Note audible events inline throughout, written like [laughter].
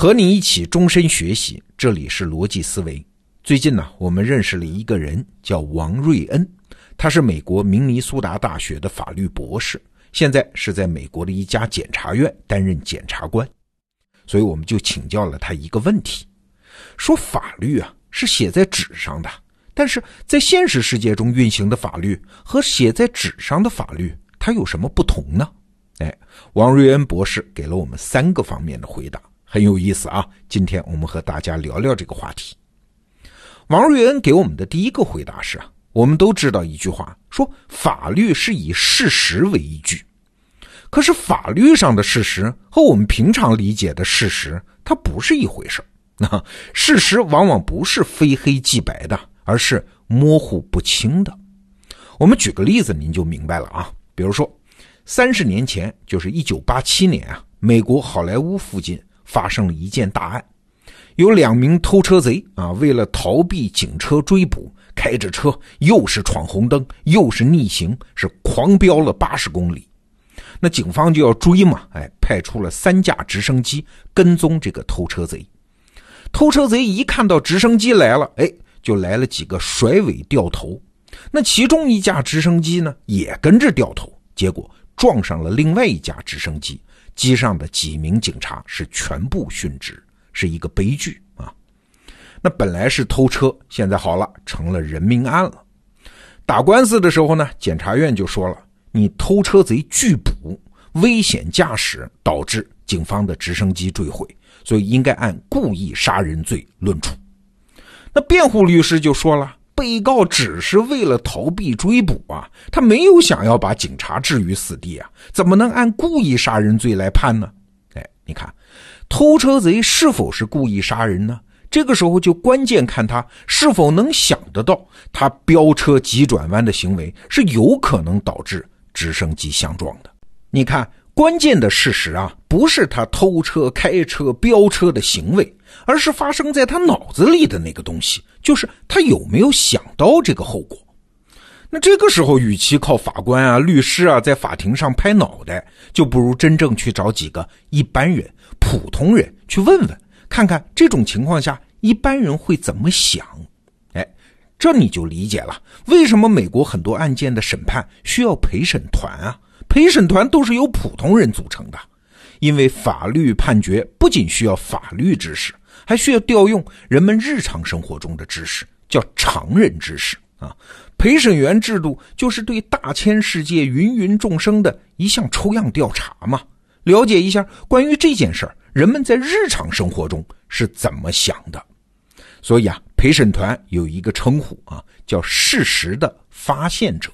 和你一起终身学习，这里是逻辑思维。最近呢，我们认识了一个人，叫王瑞恩，他是美国明尼苏达大学的法律博士，现在是在美国的一家检察院担任检察官。所以我们就请教了他一个问题：说法律啊是写在纸上的，但是在现实世界中运行的法律和写在纸上的法律，它有什么不同呢？哎，王瑞恩博士给了我们三个方面的回答，很有意思啊。今天我们和大家聊聊这个话题。王瑞恩给我们的第一个回答是，我们都知道一句话，说法律是以事实为依据。可是法律上的事实和我们平常理解的事实，它不是一回事那 [laughs] 事实往往不是非黑即白的，而是模糊不清的。我们举个例子，您就明白了啊。比如说，三十年前，就是一九八七年啊，美国好莱坞附近发生了一件大案。有两名偷车贼啊，为了逃避警车追捕，开着车又是闯红灯，又是逆行，是狂飙了八十公里。那警方就要追嘛，哎，派出了三架直升机跟踪这个偷车贼。偷车贼一看到直升机来了，哎，就来了几个甩尾掉头。那其中一架直升机呢，也跟着掉头，结果撞上了另外一架直升机，机上的几名警察是全部殉职。是一个悲剧啊！那本来是偷车，现在好了，成了人命案了。打官司的时候呢，检察院就说了：“你偷车贼拒捕，危险驾驶导致警方的直升机坠毁，所以应该按故意杀人罪论处。”那辩护律师就说了：“被告只是为了逃避追捕啊，他没有想要把警察置于死地啊，怎么能按故意杀人罪来判呢？”哎，你看。偷车贼是否是故意杀人呢？这个时候就关键看他是否能想得到，他飙车急转弯的行为是有可能导致直升机相撞的。你看，关键的事实啊，不是他偷车、开车、飙车的行为，而是发生在他脑子里的那个东西，就是他有没有想到这个后果。那这个时候，与其靠法官啊、律师啊在法庭上拍脑袋，就不如真正去找几个一般人。普通人去问问，看看这种情况下一般人会怎么想？哎，这你就理解了为什么美国很多案件的审判需要陪审团啊？陪审团都是由普通人组成的，因为法律判决不仅需要法律知识，还需要调用人们日常生活中的知识，叫常人知识啊。陪审员制度就是对大千世界芸芸众生的一项抽样调查嘛。了解一下关于这件事儿，人们在日常生活中是怎么想的。所以啊，陪审团有一个称呼啊，叫事实的发现者。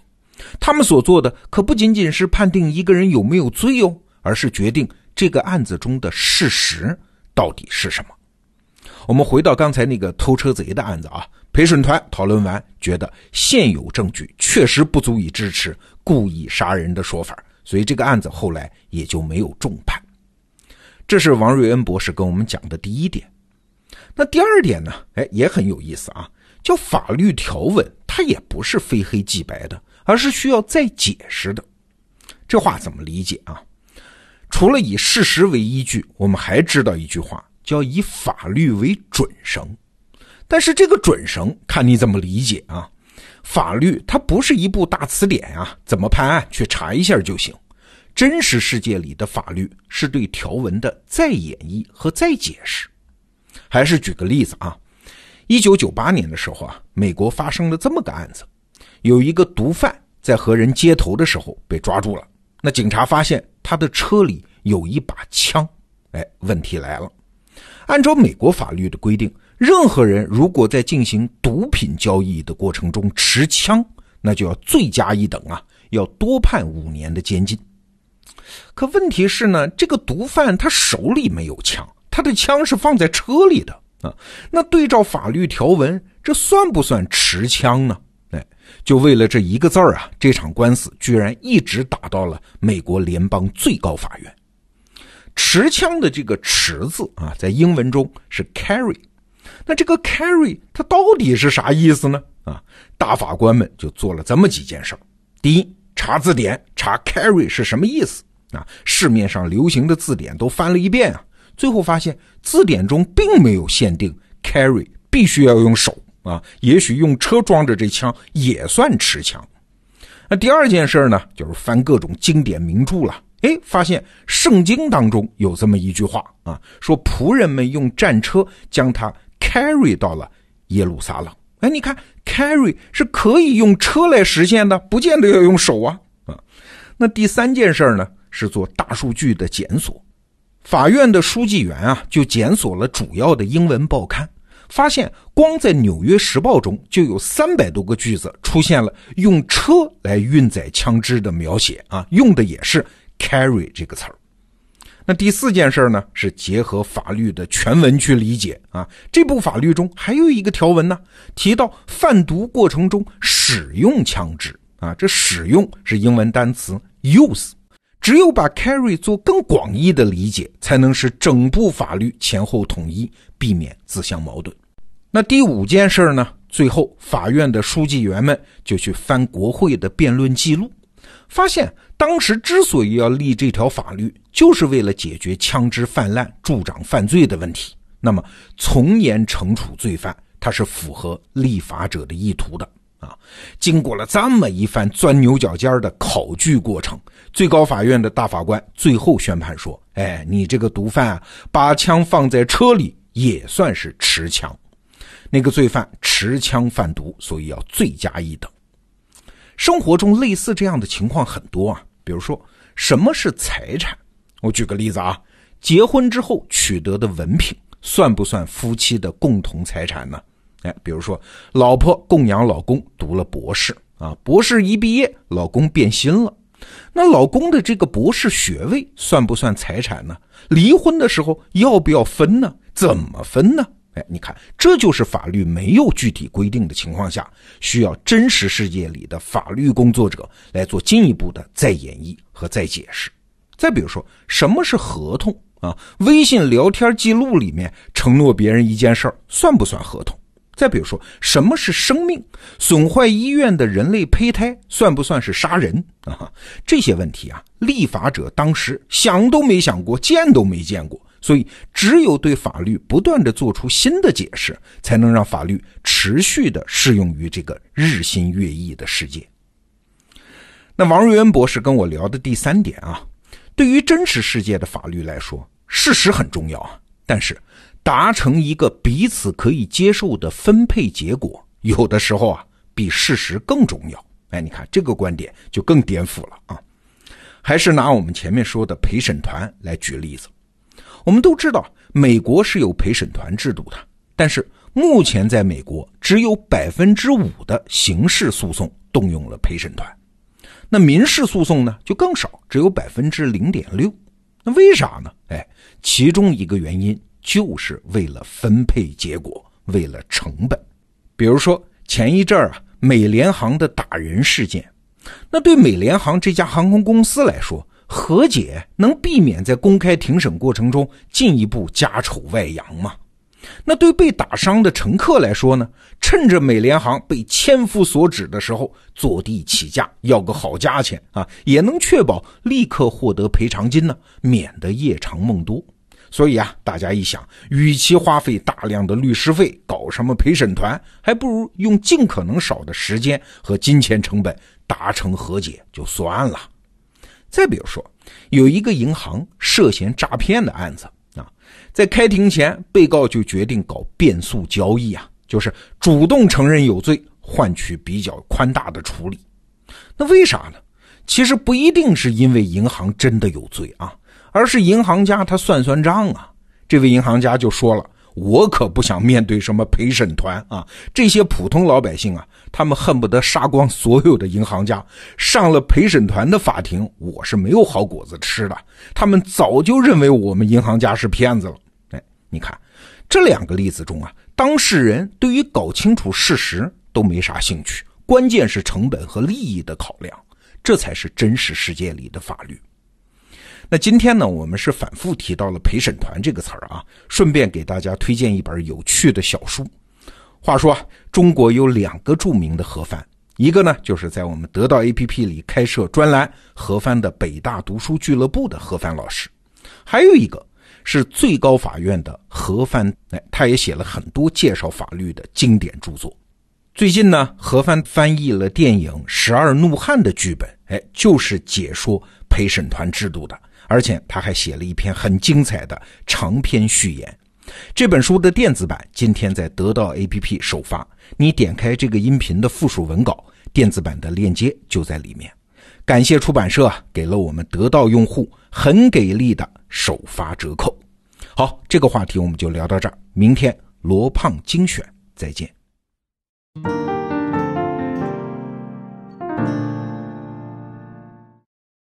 他们所做的可不仅仅是判定一个人有没有罪哦，而是决定这个案子中的事实到底是什么。我们回到刚才那个偷车贼的案子啊，陪审团讨论完，觉得现有证据确实不足以支持故意杀人的说法。所以这个案子后来也就没有重判，这是王瑞恩博士跟我们讲的第一点。那第二点呢？哎，也很有意思啊，叫法律条文它也不是非黑即白的，而是需要再解释的。这话怎么理解啊？除了以事实为依据，我们还知道一句话，叫以法律为准绳。但是这个准绳看你怎么理解啊？法律它不是一部大词典啊，怎么判案去查一下就行。真实世界里的法律是对条文的再演绎和再解释。还是举个例子啊，一九九八年的时候啊，美国发生了这么个案子，有一个毒贩在和人接头的时候被抓住了，那警察发现他的车里有一把枪，哎，问题来了，按照美国法律的规定。任何人如果在进行毒品交易的过程中持枪，那就要罪加一等啊，要多判五年的监禁。可问题是呢，这个毒贩他手里没有枪，他的枪是放在车里的啊。那对照法律条文，这算不算持枪呢？就为了这一个字儿啊，这场官司居然一直打到了美国联邦最高法院。持枪的这个“持”字啊，在英文中是 carry。那这个 carry 它到底是啥意思呢？啊，大法官们就做了这么几件事第一，查字典，查 carry 是什么意思啊？市面上流行的字典都翻了一遍啊，最后发现字典中并没有限定 carry 必须要用手啊，也许用车装着这枪也算持枪。那第二件事呢，就是翻各种经典名著了。哎，发现圣经当中有这么一句话啊，说仆人们用战车将他 carry 到了耶路撒冷。哎，你看 carry 是可以用车来实现的，不见得要用手啊啊。那第三件事呢，是做大数据的检索。法院的书记员啊，就检索了主要的英文报刊。发现光在《纽约时报》中就有三百多个句子出现了用车来运载枪支的描写啊，用的也是 carry 这个词儿。那第四件事呢，是结合法律的全文去理解啊。这部法律中还有一个条文呢，提到贩毒过程中使用枪支啊，这使用是英文单词 use，只有把 carry 做更广义的理解，才能使整部法律前后统一。避免自相矛盾。那第五件事呢？最后，法院的书记员们就去翻国会的辩论记录，发现当时之所以要立这条法律，就是为了解决枪支泛滥、助长犯罪的问题。那么，从严惩处罪犯，它是符合立法者的意图的啊！经过了这么一番钻牛角尖的考据过程，最高法院的大法官最后宣判说：“哎，你这个毒贩啊，把枪放在车里。”也算是持枪，那个罪犯持枪贩毒，所以要罪加一等。生活中类似这样的情况很多啊，比如说什么是财产？我举个例子啊，结婚之后取得的文凭算不算夫妻的共同财产呢？哎，比如说老婆供养老公读了博士啊，博士一毕业，老公变心了，那老公的这个博士学位算不算财产呢？离婚的时候要不要分呢？怎么分呢？哎，你看，这就是法律没有具体规定的情况下，需要真实世界里的法律工作者来做进一步的再演绎和再解释。再比如说，什么是合同啊？微信聊天记录里面承诺别人一件事儿，算不算合同？再比如说，什么是生命？损坏医院的人类胚胎算不算是杀人啊？这些问题啊，立法者当时想都没想过，见都没见过。所以，只有对法律不断的做出新的解释，才能让法律持续的适用于这个日新月异的世界。那王瑞恩博士跟我聊的第三点啊，对于真实世界的法律来说，事实很重要啊，但是达成一个彼此可以接受的分配结果，有的时候啊，比事实更重要。哎，你看这个观点就更颠覆了啊！还是拿我们前面说的陪审团来举例子。我们都知道，美国是有陪审团制度的，但是目前在美国只有百分之五的刑事诉讼动用了陪审团，那民事诉讼呢就更少，只有百分之零点六。那为啥呢？哎，其中一个原因就是为了分配结果，为了成本。比如说前一阵儿啊，美联航的打人事件，那对美联航这家航空公司来说。和解能避免在公开庭审过程中进一步家丑外扬吗？那对被打伤的乘客来说呢？趁着美联航被千夫所指的时候，坐地起价要个好价钱啊，也能确保立刻获得赔偿金呢，免得夜长梦多。所以啊，大家一想，与其花费大量的律师费搞什么陪审团，还不如用尽可能少的时间和金钱成本达成和解就算了。再比如说，有一个银行涉嫌诈骗的案子啊，在开庭前，被告就决定搞变速交易啊，就是主动承认有罪，换取比较宽大的处理。那为啥呢？其实不一定是因为银行真的有罪啊，而是银行家他算算账啊。这位银行家就说了。我可不想面对什么陪审团啊！这些普通老百姓啊，他们恨不得杀光所有的银行家。上了陪审团的法庭，我是没有好果子吃的。他们早就认为我们银行家是骗子了。哎，你看这两个例子中啊，当事人对于搞清楚事实都没啥兴趣，关键是成本和利益的考量，这才是真实世界里的法律。那今天呢，我们是反复提到了陪审团这个词儿啊，顺便给大家推荐一本有趣的小书。话说，中国有两个著名的河翻，一个呢就是在我们得到 APP 里开设专栏河翻的北大读书俱乐部的河翻老师，还有一个是最高法院的何帆，哎，他也写了很多介绍法律的经典著作。最近呢，何帆翻译了电影《十二怒汉》的剧本，哎，就是解说陪审团制度的，而且他还写了一篇很精彩的长篇序言。这本书的电子版今天在得到 APP 首发，你点开这个音频的附属文稿，电子版的链接就在里面。感谢出版社给了我们得到用户很给力的首发折扣。好，这个话题我们就聊到这儿，明天罗胖精选再见。thank you